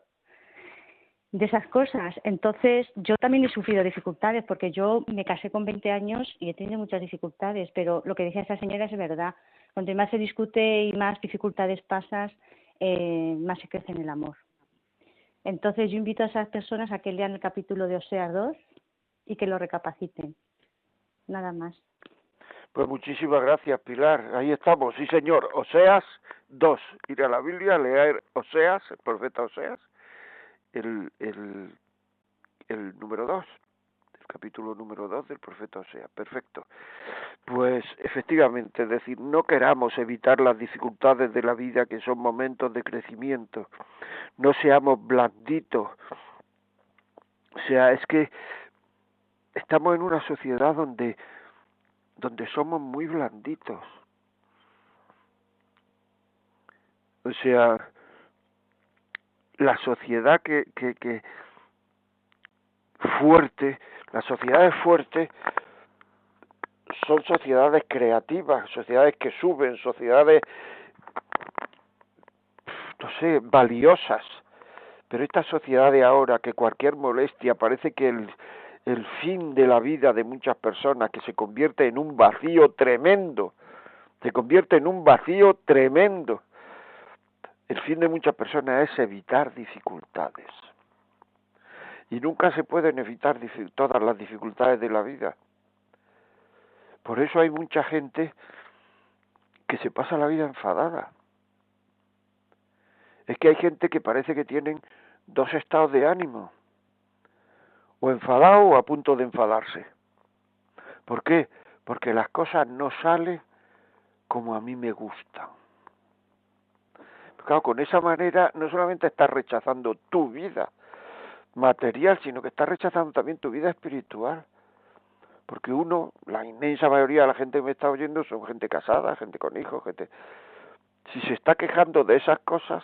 de esas cosas. Entonces, yo también he sufrido dificultades porque yo me casé con 20 años y he tenido muchas dificultades, pero lo que decía esa señora es verdad. Cuanto más se discute y más dificultades pasas, eh, más se crece en el amor. Entonces, yo invito a esas personas a que lean el capítulo de Oseas 2 y que lo recapaciten. Nada más. Pues muchísimas gracias, Pilar. Ahí estamos, sí, señor. Oseas 2. Ir a la Biblia, leer Oseas, el profeta Oseas, el, el, el número 2, el capítulo número 2 del profeta Oseas. Perfecto. Pues efectivamente, decir, no queramos evitar las dificultades de la vida que son momentos de crecimiento. No seamos blanditos. O sea, es que estamos en una sociedad donde donde somos muy blanditos. O sea, la sociedad que, que, que fuerte, las sociedades fuertes son sociedades creativas, sociedades que suben, sociedades, no sé, valiosas. Pero esta sociedad de ahora, que cualquier molestia, parece que el, el fin de la vida de muchas personas, que se convierte en un vacío tremendo, se convierte en un vacío tremendo. El fin de muchas personas es evitar dificultades. Y nunca se pueden evitar todas las dificultades de la vida. Por eso hay mucha gente que se pasa la vida enfadada. Es que hay gente que parece que tienen dos estados de ánimo o enfadado o a punto de enfadarse. ¿Por qué? Porque las cosas no salen como a mí me gustan. Claro, con esa manera no solamente estás rechazando tu vida material, sino que estás rechazando también tu vida espiritual. Porque uno, la inmensa mayoría de la gente que me está oyendo son gente casada, gente con hijos, gente... Si se está quejando de esas cosas,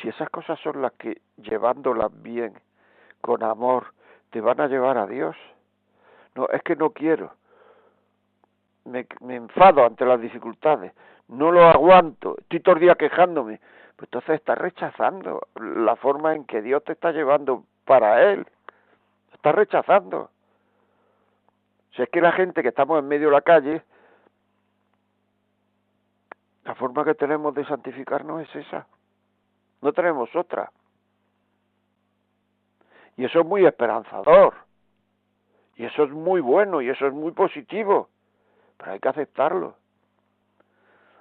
si esas cosas son las que llevándolas bien con amor, te van a llevar a Dios. No, es que no quiero. Me, me enfado ante las dificultades. No lo aguanto. Estoy todo el día quejándome. Pues entonces estás rechazando la forma en que Dios te está llevando para Él. Estás rechazando. Si es que la gente que estamos en medio de la calle, la forma que tenemos de santificarnos es esa. No tenemos otra. Y eso es muy esperanzador. Y eso es muy bueno y eso es muy positivo. Pero hay que aceptarlo.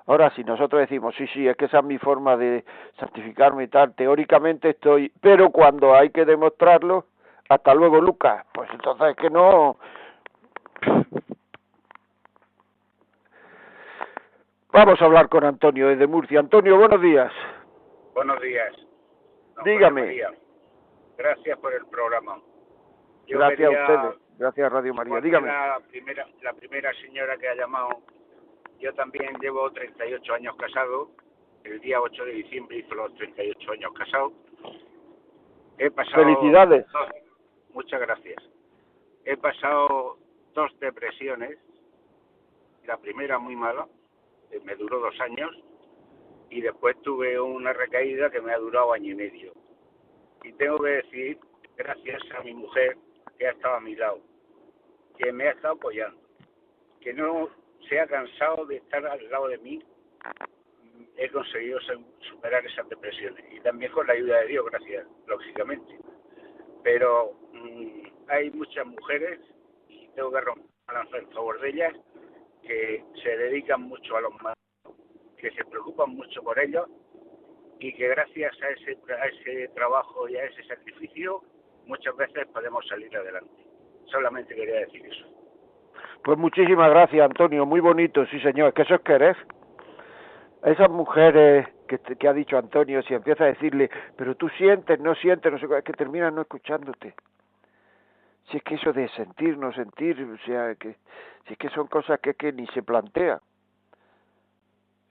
Ahora, si nosotros decimos, sí, sí, es que esa es mi forma de santificarme y tal, teóricamente estoy, pero cuando hay que demostrarlo, hasta luego, Lucas, pues entonces es que no. Vamos a hablar con Antonio desde Murcia. Antonio, buenos días. Buenos días. Dígame. Gracias por el programa. gracias a ustedes, gracias Radio María. Dígame. La primera, la primera señora que ha llamado, yo también llevo 38 años casado. El día 8 de diciembre hizo los 38 años casado. He pasado. Felicidades. muchas gracias. He pasado dos depresiones. La primera muy mala, me duró dos años, y después tuve una recaída que me ha durado año y medio y tengo que decir gracias a mi mujer que ha estado a mi lado, que me ha estado apoyando, que no se ha cansado de estar al lado de mí. He conseguido superar esas depresiones y también con la ayuda de Dios, gracias, lógicamente. Pero mm, hay muchas mujeres, y tengo que romper en favor de ellas, que se dedican mucho a los más, que se preocupan mucho por ellos y que gracias a ese, a ese trabajo y a ese sacrificio muchas veces podemos salir adelante. Solamente quería decir eso. Pues muchísimas gracias, Antonio. Muy bonito, sí, señor. Es que eso es querer. Esas mujeres que, que ha dicho Antonio, si empieza a decirle, pero tú sientes, no sientes, no sé es que terminan no escuchándote. Si es que eso de sentir, no sentir, o sea, que si es que son cosas que, que ni se plantean.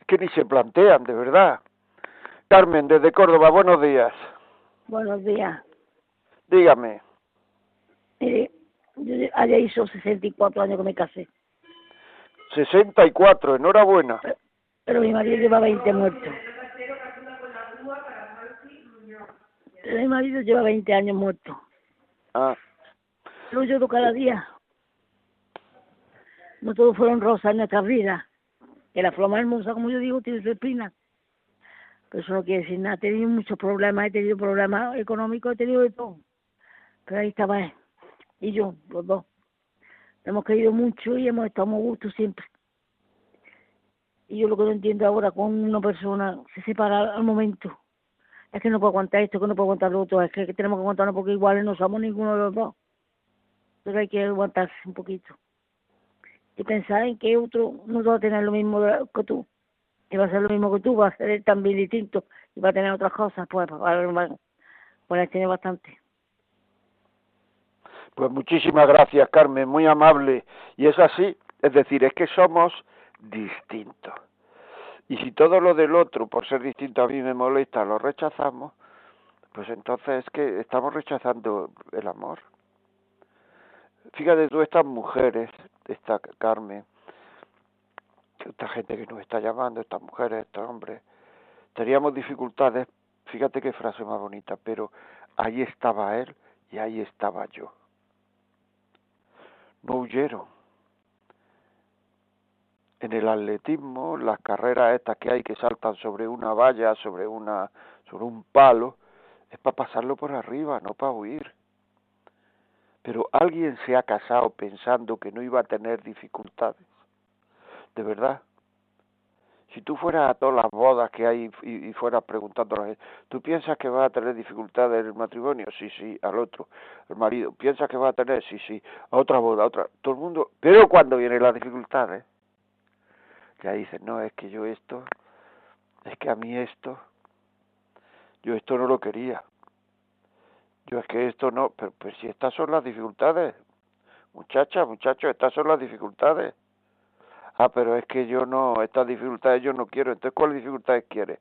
Es que ni se plantean, de verdad. Carmen, desde Córdoba, buenos días. Buenos días. Dígame. Mire, yo ayer hizo 64 años que me casé. 64, enhorabuena. Pero, mi marido lleva 20 muertos. Pero mi marido lleva 20 años muerto. Ah. Lo lloro cada día. No todos fueron rosas en nuestras vidas. Que la flor más hermosa, como yo digo, tiene su espina. Pero eso no quiere decir nada. He tenido muchos problemas, he tenido problemas económicos, he tenido de todo. Pero ahí estaba él y yo, los dos. Hemos querido mucho y hemos estado muy gusto siempre. Y yo lo que no entiendo ahora, con una persona se separa al momento, es que no puedo aguantar esto, que no puedo aguantar lo otro, es que tenemos que aguantarnos porque iguales no somos ninguno de los dos. Pero hay que aguantarse un poquito. Y pensar en que otro no va a tener lo mismo que tú y va a ser lo mismo que tú, va a ser también distinto y va a tener otras cosas, pues, pues, pues tiene bastante. Pues muchísimas gracias, Carmen, muy amable. Y es así, es decir, es que somos distintos. Y si todo lo del otro, por ser distinto, a mí me molesta, lo rechazamos, pues entonces es que estamos rechazando el amor. Fíjate tú, estas mujeres, esta Carmen, esta gente que nos está llamando, estas mujeres, estos hombres, teníamos dificultades, fíjate qué frase más bonita, pero ahí estaba él Y ahí estaba yo. No huyeron. En el atletismo, las carreras estas que hay que saltan sobre una valla, sobre una, sobre un palo, es para pasarlo por arriba, no para huir. Pero alguien se ha casado pensando que no iba a tener dificultades. De verdad. Si tú fueras a todas las bodas que hay y, fueras preguntando a la gente, ¿tú piensas que vas a tener dificultades en el matrimonio? Sí, sí, al otro, el marido. ¿Piensas que va a tener? Sí, sí, a otra boda, a otra. Todo el mundo. Pero cuando vienen las dificultades, ya dicen, no, es que yo esto, es que a mí esto, yo esto no lo quería. Yo es que esto no, pero pues si estas son las dificultades, muchacha, muchacho, estas son las dificultades. Ah, pero es que yo no, estas dificultades yo no quiero. Entonces, ¿cuáles dificultades quiere?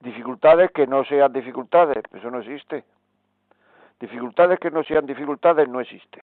Dificultades que no sean dificultades, eso no existe. Dificultades que no sean dificultades no existen.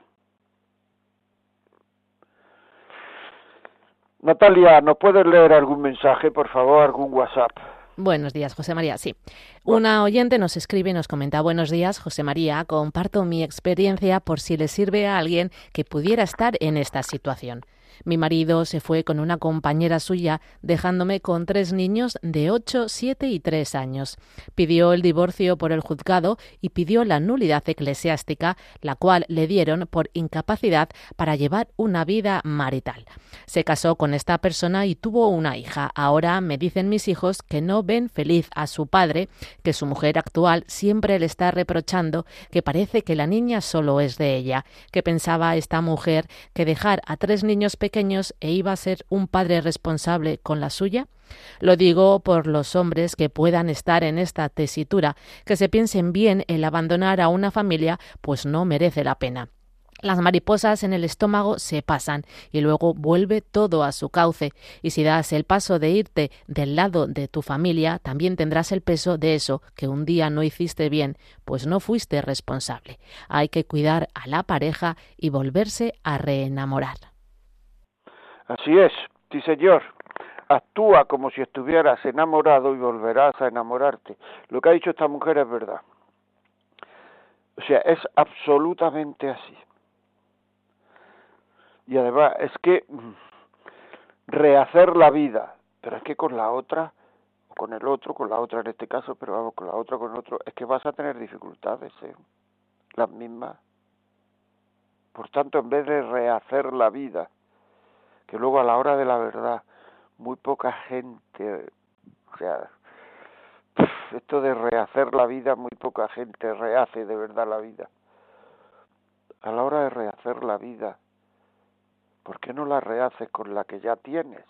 Natalia, ¿nos puedes leer algún mensaje, por favor, algún WhatsApp? Buenos días, José María. Sí. Una oyente nos escribe y nos comenta, buenos días, José María, comparto mi experiencia por si le sirve a alguien que pudiera estar en esta situación. Mi marido se fue con una compañera suya, dejándome con tres niños de 8, 7 y 3 años. Pidió el divorcio por el juzgado y pidió la nulidad eclesiástica, la cual le dieron por incapacidad para llevar una vida marital. Se casó con esta persona y tuvo una hija. Ahora me dicen mis hijos que no ven feliz a su padre, que su mujer actual siempre le está reprochando que parece que la niña solo es de ella, que pensaba esta mujer que dejar a tres niños pequeños e iba a ser un padre responsable con la suya? Lo digo por los hombres que puedan estar en esta tesitura, que se piensen bien el abandonar a una familia, pues no merece la pena. Las mariposas en el estómago se pasan y luego vuelve todo a su cauce. Y si das el paso de irte del lado de tu familia, también tendrás el peso de eso que un día no hiciste bien, pues no fuiste responsable. Hay que cuidar a la pareja y volverse a reenamorar. Así es, sí señor. Actúa como si estuvieras enamorado y volverás a enamorarte. Lo que ha dicho esta mujer es verdad. O sea, es absolutamente así. Y además es que mm, rehacer la vida, pero es que con la otra, con el otro, con la otra en este caso, pero vamos, con la otra, con el otro, es que vas a tener dificultades, ¿eh? las mismas. Por tanto, en vez de rehacer la vida, que luego a la hora de la verdad muy poca gente, o sea, esto de rehacer la vida, muy poca gente rehace de verdad la vida. A la hora de rehacer la vida, ¿por qué no la rehaces con la que ya tienes?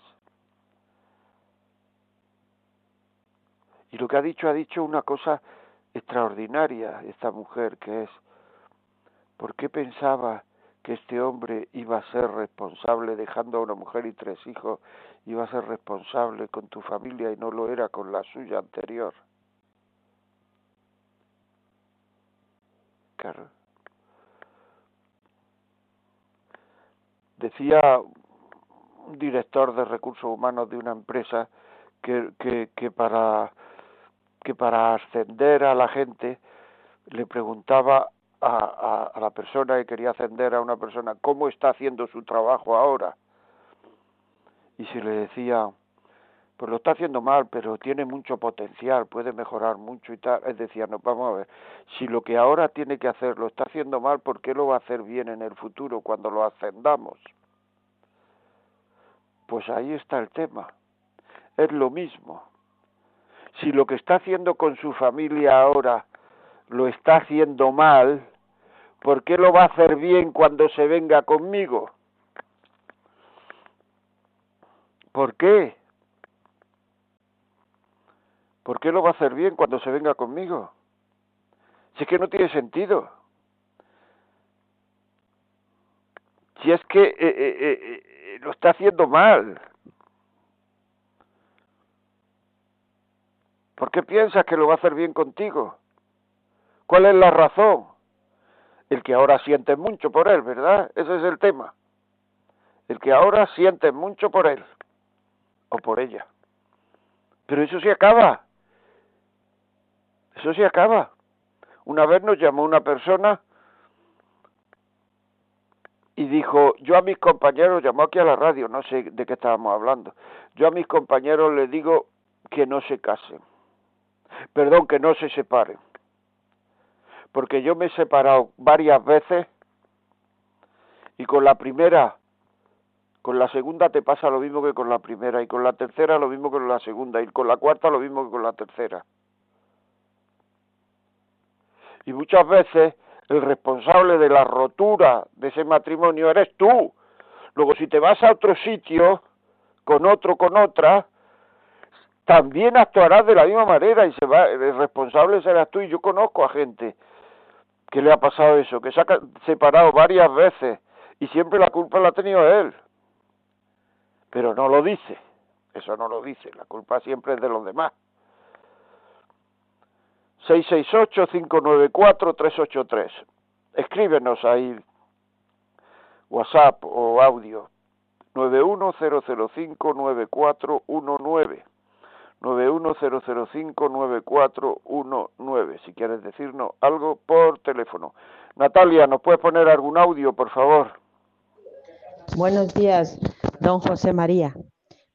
Y lo que ha dicho, ha dicho una cosa extraordinaria esta mujer, que es, ¿por qué pensaba que este hombre iba a ser responsable dejando a una mujer y tres hijos, iba a ser responsable con tu familia y no lo era con la suya anterior. Claro. Decía un director de recursos humanos de una empresa que, que, que para que para ascender a la gente le preguntaba a, a, la persona que quería ascender a una persona cómo está haciendo su trabajo ahora. Y si le decía, pues lo está haciendo mal, pero tiene mucho potencial, puede mejorar mucho y tal, él decía, no, vamos a ver, si lo que ahora tiene que hacer lo está haciendo mal, ¿por qué lo va a hacer bien en el futuro cuando lo ascendamos? Pues ahí está el tema. Es lo mismo. Si lo que está haciendo con su familia ahora lo está haciendo mal, ¿por qué lo va a hacer bien cuando se venga conmigo? ¿Por qué? ¿Por qué lo va a hacer bien cuando se venga conmigo? Si es que no tiene sentido. Si es que eh, eh, eh, lo está haciendo mal. ¿Por qué piensas que lo va a hacer bien contigo? ¿Cuál es la razón? El que ahora siente mucho por él, ¿verdad? Ese es el tema. El que ahora siente mucho por él o por ella. Pero eso se acaba. Eso se acaba. Una vez nos llamó una persona y dijo, yo a mis compañeros, llamó aquí a la radio, no sé de qué estábamos hablando, yo a mis compañeros les digo que no se casen, perdón, que no se separen, porque yo me he separado varias veces y con la primera, con la segunda te pasa lo mismo que con la primera y con la tercera lo mismo que con la segunda y con la cuarta lo mismo que con la tercera. Y muchas veces el responsable de la rotura de ese matrimonio eres tú. Luego, si te vas a otro sitio, con otro, con otra, también actuarás de la misma manera y se va, el responsable serás tú. Y yo conozco a gente que le ha pasado eso, que se ha separado varias veces y siempre la culpa la ha tenido él. Pero no lo dice, eso no lo dice, la culpa siempre es de los demás. 668-594-383. Escríbenos ahí, WhatsApp o audio, 910059419. 910059419. Si quieres decirnos algo por teléfono. Natalia, ¿nos puedes poner algún audio, por favor? Buenos días, don José María.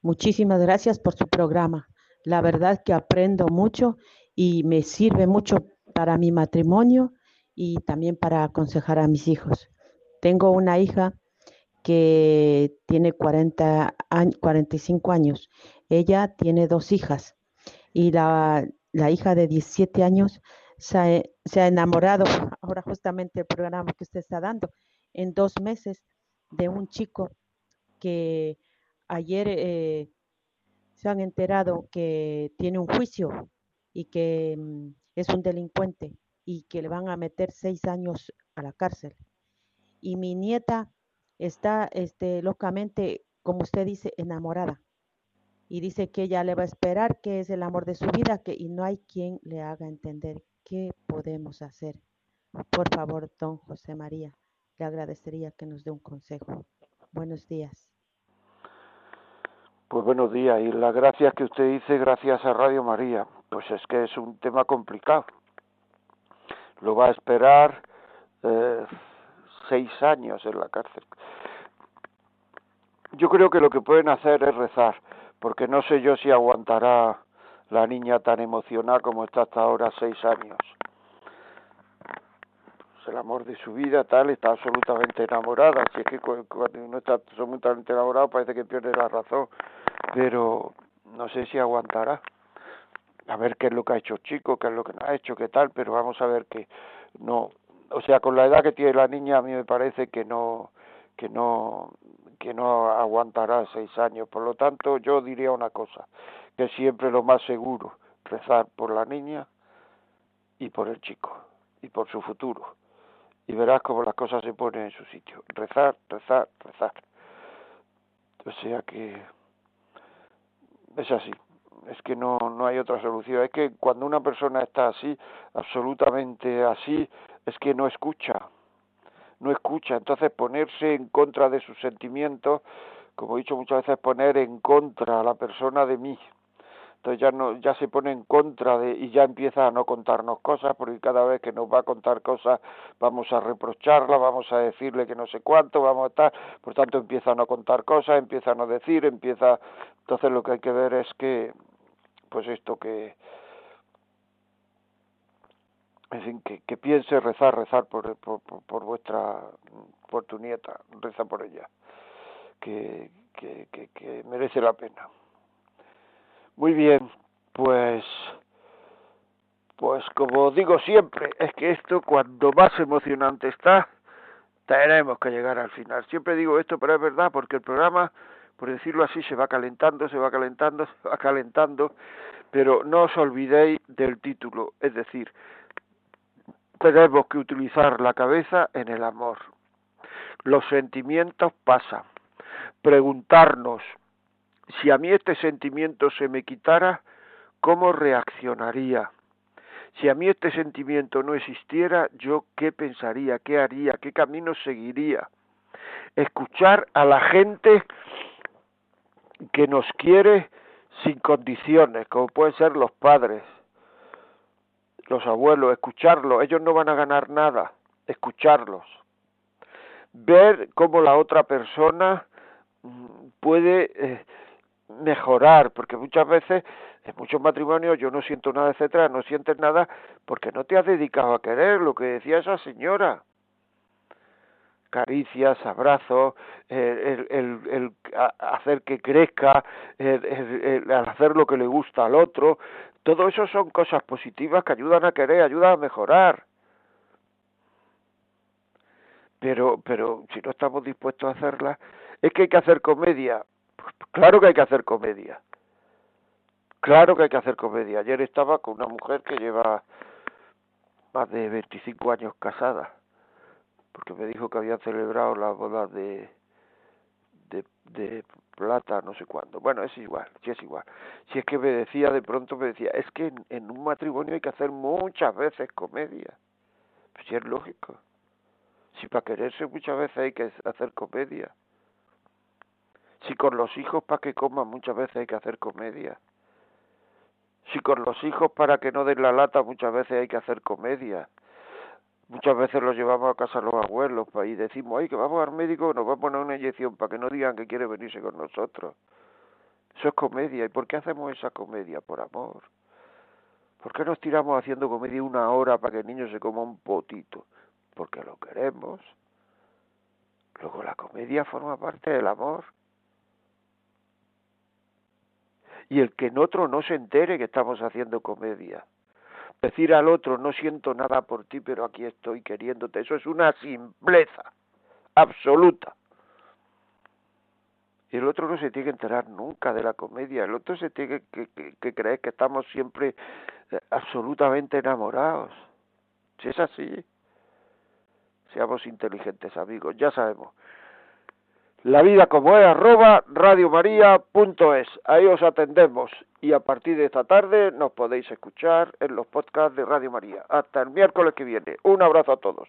Muchísimas gracias por su programa. La verdad que aprendo mucho y me sirve mucho para mi matrimonio y también para aconsejar a mis hijos. Tengo una hija que tiene 40 45 años. Ella tiene dos hijas y la, hija de 17 años se ha, enamorado, ahora justamente el programa que usted está dando, en dos meses de un chico que ayer eh, se han enterado que tiene un juicio y que mm, es un delincuente y que le van a meter seis años a la cárcel. Y mi nieta está este, locamente, como usted dice, enamorada. Y dice que ella le va a esperar, que es el amor de su vida, que, y no hay quien le haga entender qué podemos hacer. Por favor, don José María, le agradecería que nos dé un consejo. Buenos días. Pues buenos días y las gracias que usted dice gracias a Radio María. Pues es que es un tema complicado. Lo va a esperar eh, seis años en la cárcel. Yo creo que lo que pueden hacer es rezar, porque no sé yo si aguantará la niña tan emocionada como está hasta ahora seis años. Es el amor de su vida, tal, está absolutamente enamorada. Si es que cuando uno está absolutamente enamorado parece que pierde la razón, pero no sé si aguantará a ver qué es lo que ha hecho chico, qué es lo que no ha hecho, qué tal, pero vamos a ver que no, o sea, con la edad que tiene la niña a mí me parece que no, que no, que no aguantará seis años. Por lo tanto, yo diría una cosa, que siempre lo más seguro, rezar por la niña y por el chico, y por su futuro. Y verás cómo las cosas se ponen en su sitio. Rezar, rezar, rezar. O sea que es así es que no, no hay otra solución. Es que cuando una persona está así, absolutamente así, es que no escucha, no escucha. Entonces ponerse en contra de sus sentimientos, como he dicho muchas veces, poner en contra a la persona de mí. Entonces ya no, ya se pone en contra de y ya empieza a no contarnos cosas, porque cada vez que nos va a contar cosas vamos a reprocharla, vamos a decirle que no sé cuánto, vamos a estar, por tanto empieza a no contar cosas, empieza a no decir, empieza, entonces lo que hay que ver es que pues esto que en fin, que, que piense rezar, rezar por, por, por, vuestra, por tu nieta, reza por ella, que, que, que, que merece la pena. Muy bien, pues, pues como digo siempre, es que esto cuando más emocionante está, tenemos que llegar al final. Siempre digo esto, pero es verdad, porque el programa por decirlo así, se va calentando, se va calentando, se va calentando, pero no os olvidéis del título, es decir, tenemos que utilizar la cabeza en el amor. Los sentimientos pasan. Preguntarnos, si a mí este sentimiento se me quitara, ¿cómo reaccionaría? Si a mí este sentimiento no existiera, yo qué pensaría, qué haría, qué camino seguiría. Escuchar a la gente que nos quiere sin condiciones, como pueden ser los padres. Los abuelos, escucharlos, ellos no van a ganar nada, escucharlos. Ver cómo la otra persona mm, puede eh, mejorar, porque muchas veces en muchos matrimonios yo no siento nada, etcétera, no sientes nada porque no te has dedicado a querer, lo que decía esa señora. Caricias, abrazos, el, el, el, hacer que crezca, el, hacer lo que le gusta al otro, todo eso son cosas positivas que ayudan a querer, ayudan a mejorar. Pero, pero si no estamos dispuestos a hacerlas, es que hay que hacer comedia. Pues claro que hay que hacer comedia. Claro que hay que hacer comedia. Ayer estaba con una mujer que lleva más de 25 años casada, porque me dijo que habían celebrado la boda de, de, plata, no sé cuándo. Bueno, es igual, sí es igual. Si es que me decía, de pronto me decía, es que en, un matrimonio hay que hacer muchas veces comedia. Pues sí es lógico. Si para quererse muchas veces hay que hacer comedia. Si con los hijos para que coman muchas veces hay que hacer comedia. Si con los hijos para que no den la lata muchas veces hay que hacer comedia. Muchas veces los llevamos a casa los abuelos y decimos, ay, que vamos al médico, nos va a poner una inyección para que no digan que quiere venirse con nosotros. Eso es comedia. ¿Y por qué hacemos esa comedia? Por amor. ¿Por qué nos tiramos haciendo comedia una hora para que el niño se coma un potito? Porque lo queremos. Luego la comedia forma parte del amor. Y el que en otro no se entere que estamos haciendo comedia decir al otro no siento nada por ti, pero aquí estoy queriéndote, eso es una simpleza absoluta. Y el otro no se tiene que enterar nunca de la comedia, el otro se tiene que, que, creer que estamos siempre eh, absolutamente enamorados. Si es así, seamos inteligentes amigos, ya sabemos. La vida como es, arroba radiomaria.es. Ahí os atendemos y a partir de esta tarde nos podéis escuchar en los podcasts de Radio María. Hasta el miércoles que viene. Un abrazo a todos.